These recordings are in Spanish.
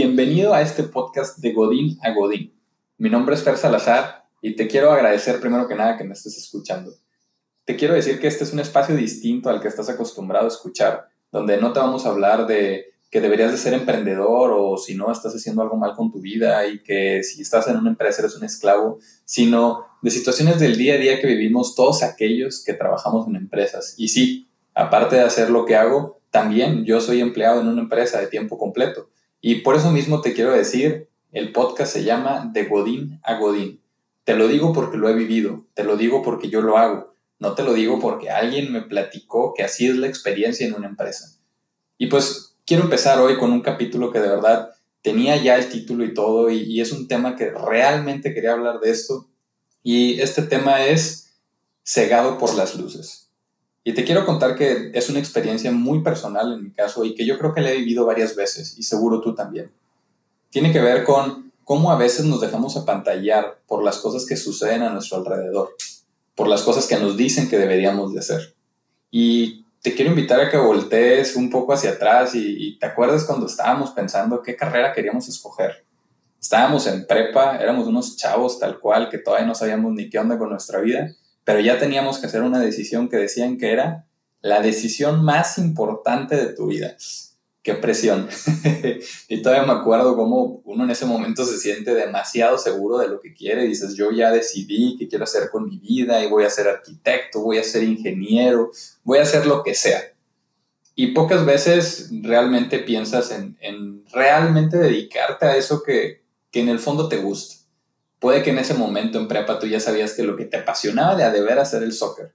Bienvenido a este podcast de Godín a Godín. Mi nombre es Fer Salazar y te quiero agradecer primero que nada que me estés escuchando. Te quiero decir que este es un espacio distinto al que estás acostumbrado a escuchar, donde no te vamos a hablar de que deberías de ser emprendedor o si no estás haciendo algo mal con tu vida y que si estás en una empresa eres un esclavo, sino de situaciones del día a día que vivimos todos aquellos que trabajamos en empresas. Y sí, aparte de hacer lo que hago, también yo soy empleado en una empresa de tiempo completo y por eso mismo te quiero decir, el podcast se llama De Godín a Godín. Te lo digo porque lo he vivido, te lo digo porque yo lo hago, no te lo digo porque alguien me platicó que así es la experiencia en una empresa. Y pues quiero empezar hoy con un capítulo que de verdad tenía ya el título y todo, y, es un tema que realmente quería hablar de esto. Y este tema es cegado por las luces. Y te quiero contar que es una experiencia muy personal en mi caso y que yo creo que la he vivido varias veces y seguro tú también. Tiene que ver con cómo a veces nos dejamos apantallar por las cosas que suceden a nuestro alrededor, por las cosas que nos dicen que deberíamos de hacer. Y te quiero invitar a que voltees un poco hacia atrás y, y te acuerdes cuando estábamos pensando qué carrera queríamos escoger. Estábamos en prepa, éramos unos chavos tal cual que todavía no sabíamos ni qué onda con nuestra vida pero ya teníamos que hacer una decisión que decían que era la decisión más importante de tu vida. Qué presión. y todavía me acuerdo cómo uno en ese momento se siente demasiado seguro de lo que quiere. Dices, yo ya decidí qué quiero hacer con mi vida y voy a ser arquitecto, voy a ser ingeniero, voy a hacer lo que sea. Y pocas veces realmente piensas en, en realmente dedicarte a eso que, que en el fondo te gusta. Puede que en ese momento en prepa tú ya sabías que lo que te apasionaba de a deber hacer el soccer,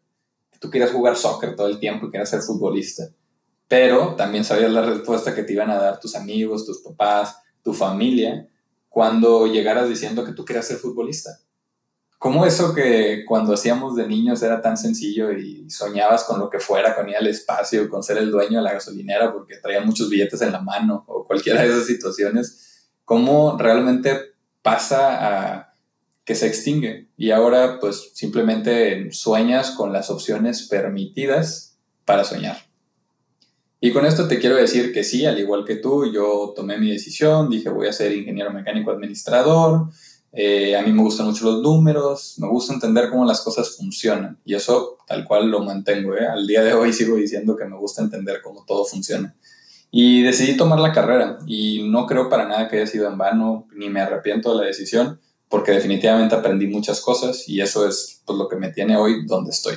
que tú querías jugar soccer todo el tiempo y querías ser futbolista, pero también sabías la respuesta que te iban a dar tus amigos, tus papás, tu familia, cuando llegaras diciendo que tú querías ser futbolista. ¿Cómo eso que cuando hacíamos de niños era tan sencillo y soñabas con lo que fuera, con ir al espacio, con ser el dueño de la gasolinera porque traían muchos billetes en la mano o cualquiera de esas situaciones, cómo realmente pasa a que se extingue y ahora pues simplemente sueñas con las opciones permitidas para soñar. Y con esto te quiero decir que sí, al igual que tú, yo tomé mi decisión, dije voy a ser ingeniero mecánico administrador, eh, a mí me gustan mucho los números, me gusta entender cómo las cosas funcionan y eso tal cual lo mantengo. ¿eh? Al día de hoy sigo diciendo que me gusta entender cómo todo funciona. Y decidí tomar la carrera y no creo para nada que haya sido en vano, ni me arrepiento de la decisión porque definitivamente aprendí muchas cosas y eso es pues, lo que me tiene hoy donde estoy.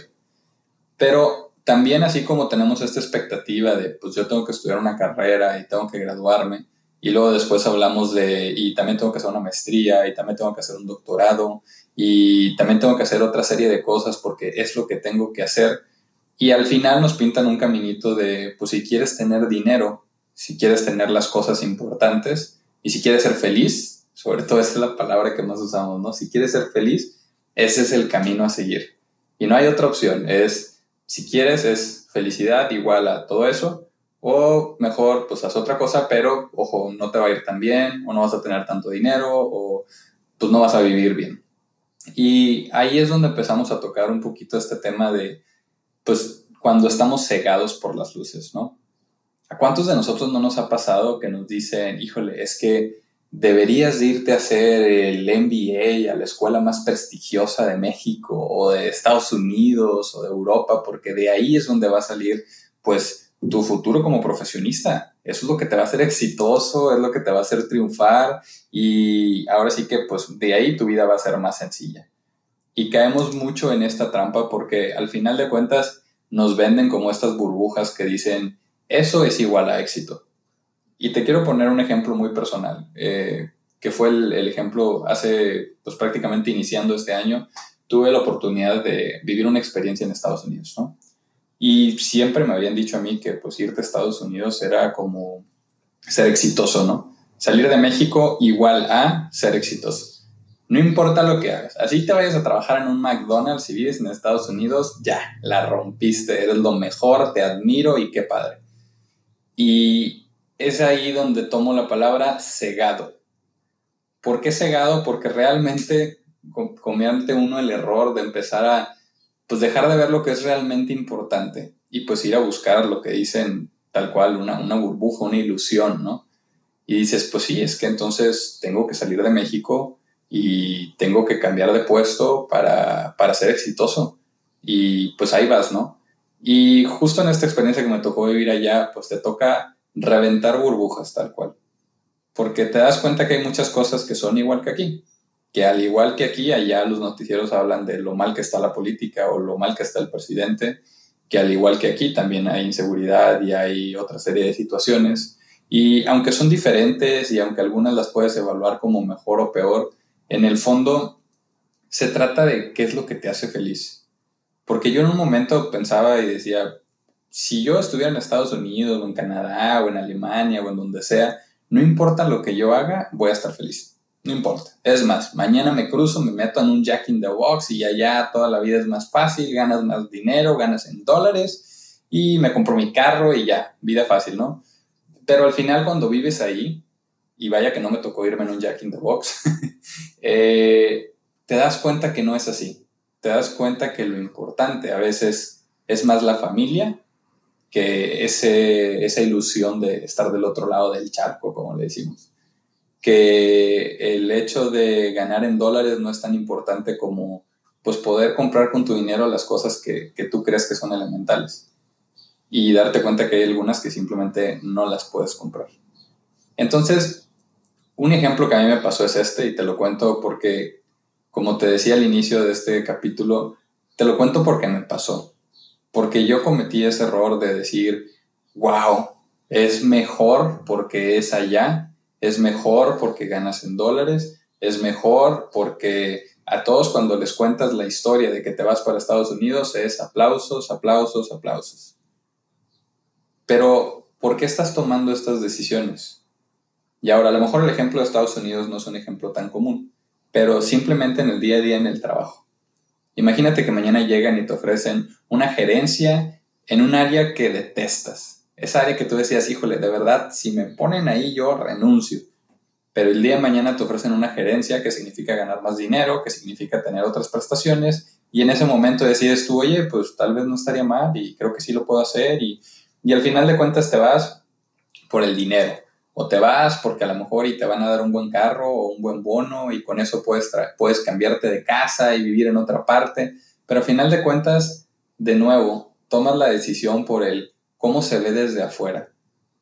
Pero también así como tenemos esta expectativa de, pues yo tengo que estudiar una carrera y tengo que graduarme, y luego después hablamos de, y también tengo que hacer una maestría, y también tengo que hacer un doctorado, y también tengo que hacer otra serie de cosas porque es lo que tengo que hacer. Y al final nos pintan un caminito de, pues si quieres tener dinero, si quieres tener las cosas importantes, y si quieres ser feliz, sobre todo esa es la palabra que más usamos, ¿no? Si quieres ser feliz, ese es el camino a seguir. Y no hay otra opción, es, si quieres, es felicidad igual a todo eso, o mejor, pues haz otra cosa, pero ojo, no te va a ir tan bien, o no vas a tener tanto dinero, o pues no vas a vivir bien. Y ahí es donde empezamos a tocar un poquito este tema de, pues, cuando estamos cegados por las luces, ¿no? ¿A cuántos de nosotros no nos ha pasado que nos dicen, híjole, es que deberías irte a hacer el MBA a la escuela más prestigiosa de México o de Estados Unidos o de Europa, porque de ahí es donde va a salir, pues, tu futuro como profesionista. Eso es lo que te va a hacer exitoso, es lo que te va a hacer triunfar y ahora sí que, pues, de ahí tu vida va a ser más sencilla. Y caemos mucho en esta trampa porque al final de cuentas nos venden como estas burbujas que dicen, eso es igual a éxito y te quiero poner un ejemplo muy personal, eh, que fue el, el, ejemplo hace, pues prácticamente iniciando este año, tuve la oportunidad de vivir una experiencia en Estados Unidos, ¿no? Y siempre me habían dicho a mí que pues irte a Estados Unidos era como ser exitoso, ¿no? Salir de México igual a ser exitoso. No importa lo que hagas. Así te vayas a trabajar en un McDonald's y vives en Estados Unidos, ya, la rompiste, eres lo mejor, te admiro y qué padre. Y es ahí donde tomo la palabra cegado. ¿Por qué cegado? Porque realmente comete uno el error de empezar a pues dejar de ver lo que es realmente importante y pues ir a buscar lo que dicen tal cual, una, una burbuja, una ilusión, ¿no? Y dices, pues sí, es que entonces tengo que salir de México y tengo que cambiar de puesto para, para ser exitoso. Y pues ahí vas, ¿no? Y justo en esta experiencia que me tocó vivir allá, pues te toca reventar burbujas tal cual. Porque te das cuenta que hay muchas cosas que son igual que aquí. Que al igual que aquí, allá los noticieros hablan de lo mal que está la política o lo mal que está el presidente. Que al igual que aquí también hay inseguridad y hay otra serie de situaciones. Y aunque son diferentes y aunque algunas las puedes evaluar como mejor o peor, en el fondo se trata de qué es lo que te hace feliz. Porque yo en un momento pensaba y decía, si yo estuviera en Estados Unidos o en Canadá o en Alemania o en donde sea, no importa lo que yo haga, voy a estar feliz. No importa. Es más, mañana me cruzo, me meto en un Jack in the Box y allá toda la vida es más fácil, ganas más dinero, ganas en dólares y me compro mi carro y ya, vida fácil, ¿no? Pero al final cuando vives ahí, y vaya que no me tocó irme en un Jack in the Box, eh, te das cuenta que no es así. Te das cuenta que lo importante a veces es más la familia que ese, esa ilusión de estar del otro lado del charco, como le decimos. Que el hecho de ganar en dólares no es tan importante como pues poder comprar con tu dinero las cosas que, que tú crees que son elementales y darte cuenta que hay algunas que simplemente no las puedes comprar. Entonces, un ejemplo que a mí me pasó es este y te lo cuento porque, como te decía al inicio de este capítulo, te lo cuento porque me pasó. Porque yo cometí ese error de decir, wow, es mejor porque es allá, es mejor porque ganas en dólares, es mejor porque a todos cuando les cuentas la historia de que te vas para Estados Unidos es aplausos, aplausos, aplausos. Pero, ¿por qué estás tomando estas decisiones? Y ahora, a lo mejor el ejemplo de Estados Unidos no es un ejemplo tan común, pero simplemente en el día a día en el trabajo. Imagínate que mañana llegan y te ofrecen una gerencia en un área que detestas. Esa área que tú decías, híjole, de verdad, si me ponen ahí yo renuncio. Pero el día de mañana te ofrecen una gerencia que significa ganar más dinero, que significa tener otras prestaciones, y en ese momento decides tú, oye, pues tal vez no estaría mal y creo que sí lo puedo hacer y y al final de cuentas te vas por el dinero. O te vas porque a lo mejor y te van a dar un buen carro un buen bono y con eso puedes, puedes cambiarte de casa y vivir en otra parte. Pero al final de cuentas, de nuevo, tomas la decisión por el cómo se ve desde afuera.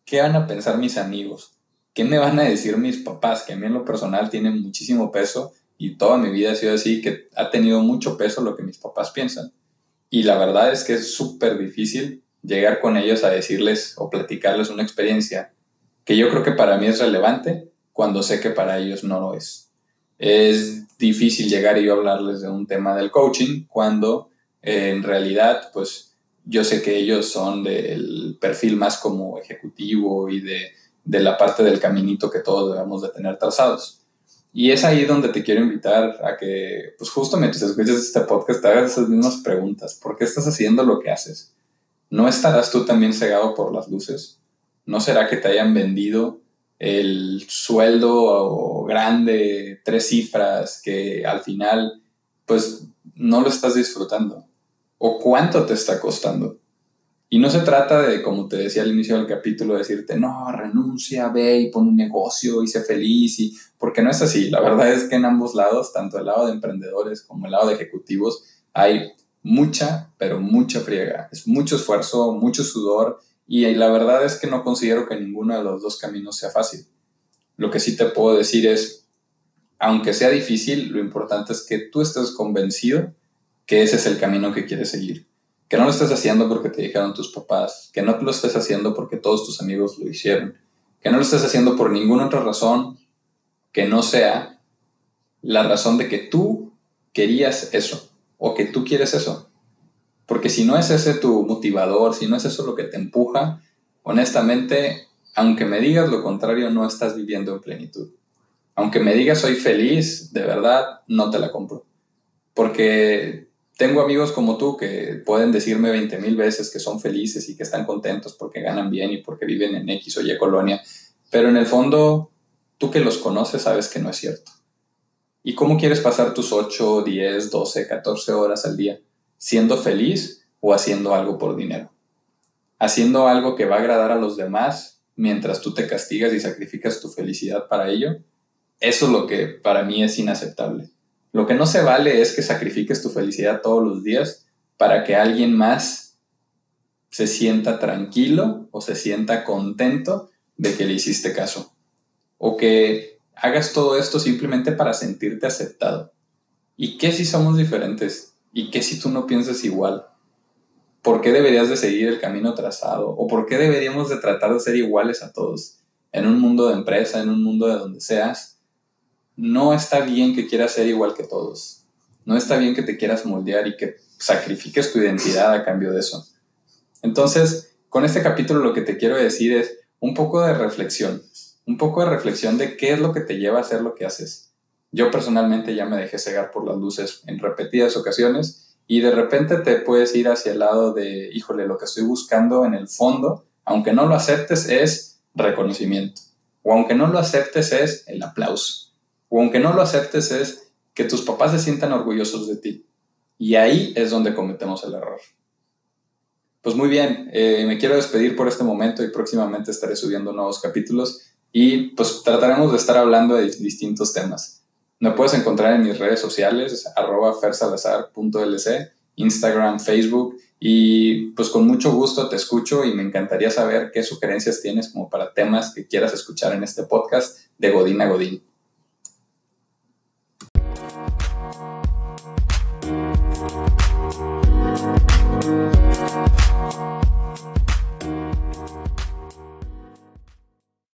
¿Qué van a pensar mis amigos? ¿Qué me van a decir mis papás? Que a mí en lo personal tienen muchísimo peso y toda mi vida ha sido así, que ha tenido mucho peso lo que mis papás piensan. Y la verdad es que es súper difícil llegar con ellos a decirles o platicarles una experiencia que yo creo que para mí es relevante cuando sé que para ellos no lo es. Es difícil llegar y yo hablarles de un tema del coaching cuando eh, en realidad pues yo sé que ellos son del perfil más como ejecutivo y de, de la parte del caminito que todos debemos de tener trazados. Y es ahí donde te quiero invitar a que, pues justo mientras escuches este podcast, te hagas esas mismas preguntas. ¿Por qué estás haciendo lo que haces? ¿no estarás tú también cegado por las luces? ¿No será que te hayan vendido el sueldo grande, tres cifras, que al final pues no lo estás disfrutando? ¿O cuánto te está costando? Y no se trata de, como te decía al inicio del capítulo, decirte, no, renuncia, ve y pon un negocio y sé feliz, y, porque no es así. La verdad es que en ambos lados, tanto el lado de emprendedores como el lado de ejecutivos, hay mucha, pero mucha friega. Es mucho esfuerzo, mucho sudor y la verdad es que no considero que ninguno de los dos caminos sea fácil. Lo que sí te puedo decir es, aunque sea difícil, lo importante es que tú estés convencido que ese es el camino que quieres seguir. Que no lo estés haciendo porque te dijeron tus papás, que no lo estés haciendo porque todos tus amigos lo hicieron, que no lo estés haciendo por ninguna otra razón que no sea la razón de que tú querías eso o que tú quieres eso. Porque si no es ese tu motivador, si no es eso lo que te empuja, honestamente, aunque me digas lo contrario, no estás viviendo en plenitud. Aunque me digas soy feliz, de verdad, no te la compro. Porque tengo amigos como tú que pueden decirme 20 mil veces que son felices y que están contentos porque ganan bien y porque viven en X o Y colonia, pero en el fondo, tú que los conoces sabes que no es cierto. ¿Y cómo quieres pasar tus 8, 10, 12, 14 horas al día? ¿Siendo feliz o haciendo algo por dinero? ¿Haciendo algo que va a agradar a los demás mientras tú te castigas y sacrificas tu felicidad para ello, eso es lo que para mí es inaceptable. Lo que no se vale es que sacrifiques tu felicidad todos los días para que alguien más se sienta tranquilo o se sienta contento de que le hiciste caso. O que hagas todo esto simplemente para sentirte aceptado. ¿Y qué si somos diferentes? ¿Y qué si tú no piensas igual? ¿Por qué deberías de seguir el camino trazado? ¿O por qué deberíamos de tratar de ser iguales a todos? En un mundo de empresa, en un mundo de donde seas, no está bien que quieras ser igual que todos. No está bien que te quieras moldear y que sacrifiques tu identidad a cambio de eso. Entonces, con este capítulo lo que te quiero decir es un poco de reflexión, un poco de reflexión de qué es lo que te lleva a hacer lo que haces. Yo personalmente ya me dejé cegar por las luces en repetidas ocasiones y de repente te puedes ir hacia el lado de, híjole, lo que estoy buscando en el fondo, aunque no lo aceptes, es reconocimiento. O aunque no lo aceptes, es el aplauso. O aunque no lo aceptes, es que tus papás se sientan orgullosos de ti. Y ahí es donde cometemos el error. Pues muy bien, eh, me quiero despedir por este momento y próximamente estaré subiendo nuevos capítulos y pues trataremos de estar hablando de distintos temas. Me puedes encontrar en mis redes sociales, arroba fersalazar.lc, Instagram, Facebook y pues con mucho gusto te escucho y me encantaría saber qué sugerencias tienes como para temas que quieras escuchar en este podcast de Godín a Godín.